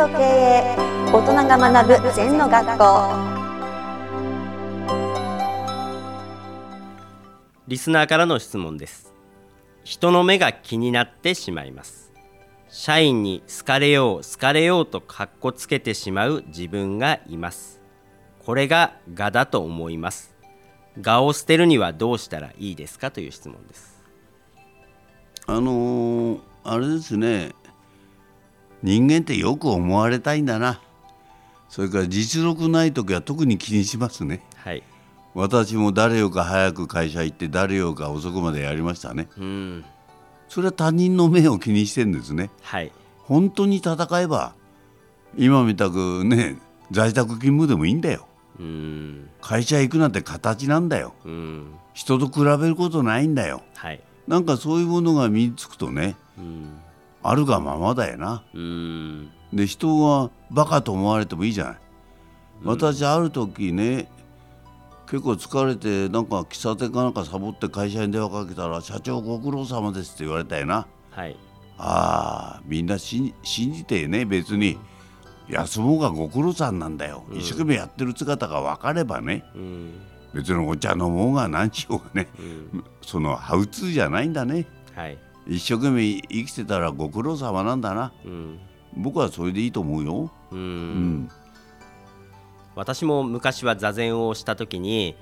と経営大人が学ぶ禅の学校。リスナーからの質問です。人の目が気になってしまいます。社員に好かれよう好かれようとかっこつけてしまう自分がいます。これが我だと思います。我を捨てるにはどうしたらいいですかという質問です。あのー、あれですね人間ってよく思われたいんだな。それから実力ない時は特に気にしますね。はい。私も誰よか早く会社行って誰よか遅くまでやりましたね。うん。それは他人の目を気にしてんですね。はい。本当に戦えば今みたくね在宅勤務でもいいんだよ。うん。会社行くなんて形なんだよ。うん。人と比べることないんだよ。はい。なんかそういうものが身につくとねうんあるがままだよな。うん。で人はバカと思われてもいいじゃない、私ある時ね結構疲れてなんか喫茶店かなんかサボって会社に電話かけたら「社長ご苦労様です」って言われたよな。はい。あーみんな信信じてね別に。休もうがご苦労さんなんだよ、一生懸命やってる姿が分かればね。うん。別にお茶飲もうが何しようがね。うん。そのハウツーじゃないんだね。はい一生懸命生きてたらご苦労様なんだな。うん。僕はそれでいいと思うよ。ううん。ん私も昔は座禅をした時に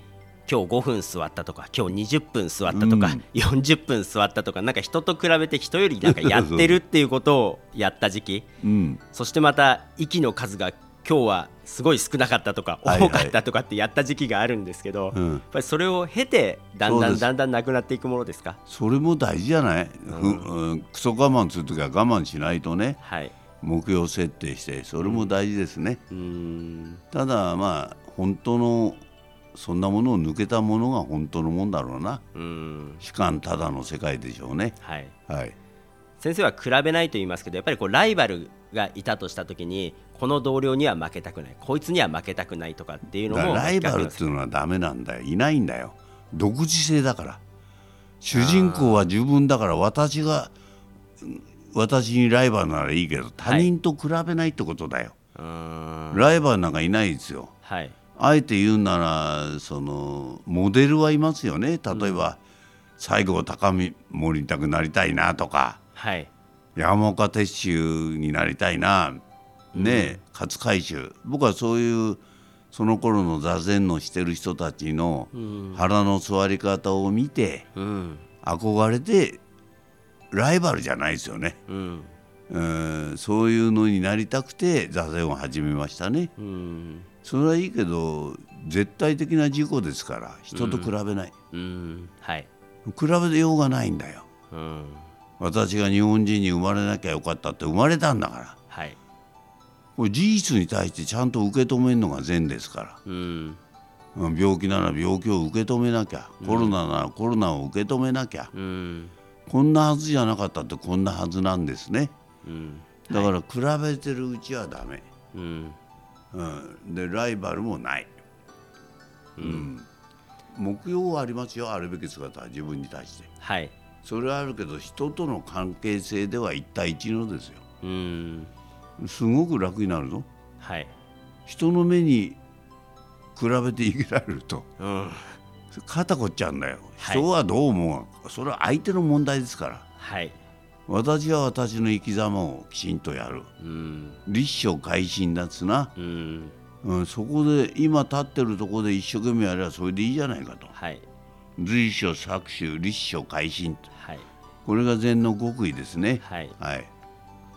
今日5分座ったとか今日20分座ったとか、うん。40分座ったとかなんか人と比べて人よりなんかやってるっていうことをやった時期。うん。そしてまた息の数が今日はすごい少なかったとかはいはい。多かったとかってやった時期があるんですけど、うん。やっぱりそれを経てだんだんだんだんなくなっていくものですか？それも大事じゃない、ふうん、クソ我慢するときは我慢しないとね。はい。目標設定してそれも大事ですね、うーん。ただまあ本当のそんなものを抜けたものが本当のもんだろうな。うーん。主観ただの世界でしょうね。はい。はい先生は比べないと言いますけどやっぱりこうライバルがいたとした時にこの同僚には負けたくないこいつには負けたくないとかっていうのもライバルっていうのはダメなんだよ。いないんだよ独自性だから。主人公は自分だから私がうん私にライバルならいいけど他人と比べないってことだよ、うーん。ライバルなんかいないですよ。はい。あえて言うならそのモデルはいますよね。例えば、西郷隆盛りたくなりたいなとかはい。山岡鉄舟になりたいな。ねえ、勝海舟。僕はそういうその頃の座禅のしてる人たちの腹の座り方を見てうん。憧れてライバルじゃないですよね、うん。うん、そういうのになりたくて座禅を始めましたね。うん。それはいいけど絶対的な事故ですから人と比べない、うん。はい。比べようがないんだよ。うん私が日本人に生まれなきゃよかったって生まれたんだから。はい。これ事実に対してちゃんと受け止めるのが善ですから。うん。うん病気なら病気を受け止めなきゃ。コロナならコロナを受け止めなきゃ、うん。こんなはずじゃなかったってこんなはずなんですね。うん。だから比べてるうちはダメ、うん。うん、でライバルもない、うん。目標はありますよ。あるべき姿は自分に対して。はいそれはあるけど人との関係性では一対一のですよ。うん。すごく楽になるぞ。はい。人の目に比べて生きられると。うん。肩こっちゃうんだよ、はい。人はどう思うそれは相手の問題ですから。はい。私は私の生き様をきちんとやる。うん。立正改心だっつな、うん。うん、そこで今立ってるところで一生懸命やればそれでいいじゃないかと。はい随所搾取立正改心はい。これが禅の極意ですね。はい。はい、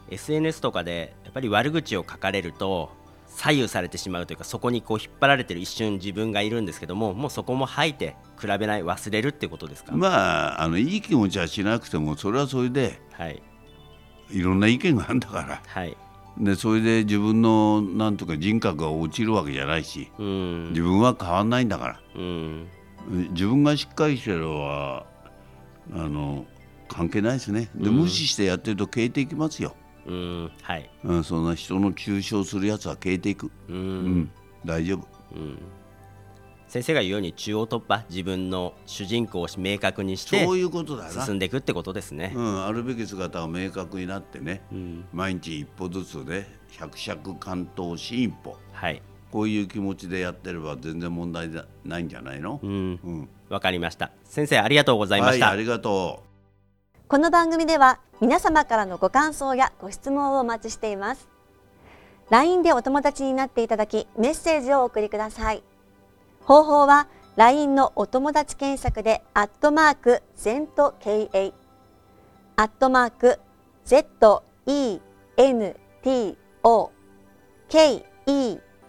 SNS とかでやっぱり悪口を書かれると左右されてしまうというかそこにこう引っ張られてる一瞬自分がいるんですけどももうそこも吐いて比べない忘れるってことですか、まああのいい気持ちはしなくてもそれはそれではい。いろんな意見があるんだから。はい。でそれで自分のなんとか人格が落ちるわけじゃないしうん。自分は変わんないんだから。うん自分がしっかりしてればあの関係ないですね。で、うん。無視してやってると消えていきますよ、うん。はい。うん、そんな人の中傷するやつは消えていく、ううん。ん、大丈夫。うん。先生が言うように中央突破自分の主人公を明確にしてそういうことだ進んでいくってことですね。うん、あるべき姿が明確になってね、うん。毎日一歩ずつで百尺関東進歩。はい、こういう気持ちでやってれば全然問題ないんじゃないの？う、ん、うん、わかりました。先生ありがとうございまはい、した。ありがとこの番組では皆様からのご感想やご質問をお待ちしています。LINE でお友達になっていただきメッセージをお送りください。方法は LINE のお友達検索でアットマーク ZENTKA アットマーク ZENTO